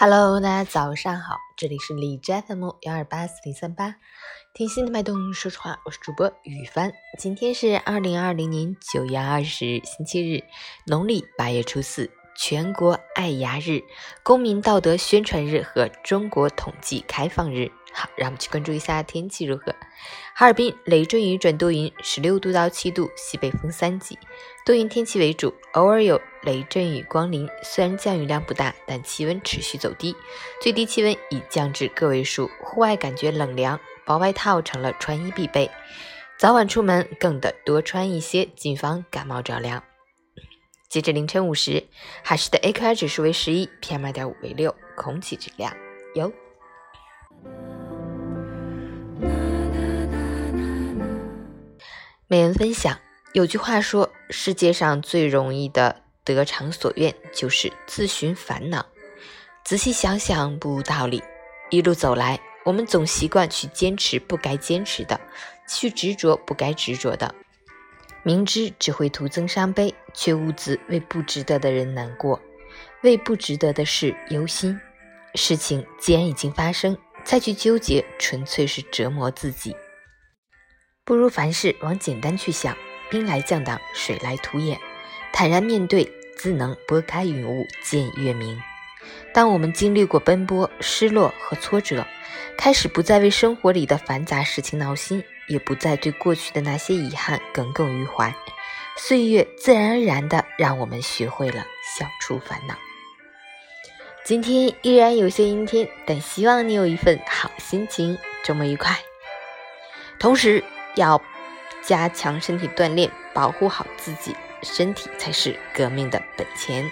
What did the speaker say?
Hello，大家早上好，这里是李斋 FM 幺二八四零三八，听心的脉动，说实话，我是主播雨帆。今天是二零二零年九月二十日，星期日，农历八月初四，全国爱牙日、公民道德宣传日和中国统计开放日。好，让我们去关注一下天气如何。哈尔滨雷阵雨转多云，十六度到七度，西北风三级，多云天气为主，偶尔有雷阵雨光临。虽然降雨量不大，但气温持续走低，最低气温已降至个位数，户外感觉冷凉，薄外套成了穿衣必备。早晚出门更得多穿一些，谨防感冒着凉。截至凌晨五时，海市的 AQI 指数为十一，PM 二点五为六，空气质量优。美文分享有句话说：“世界上最容易的得偿所愿，就是自寻烦恼。”仔细想想，不无道理。一路走来，我们总习惯去坚持不该坚持的，去执着不该执着的，明知只会徒增伤悲，却兀自为不值得的人难过，为不值得的事忧心。事情既然已经发生，再去纠结，纯粹是折磨自己。不如凡事往简单去想，兵来将挡，水来土掩，坦然面对，自能拨开云雾见月明。当我们经历过奔波、失落和挫折，开始不再为生活里的繁杂事情闹心，也不再对过去的那些遗憾耿耿于怀，岁月自然而然的让我们学会了消除烦恼。今天依然有些阴天，但希望你有一份好心情，周末愉快。同时。要加强身体锻炼，保护好自己，身体才是革命的本钱。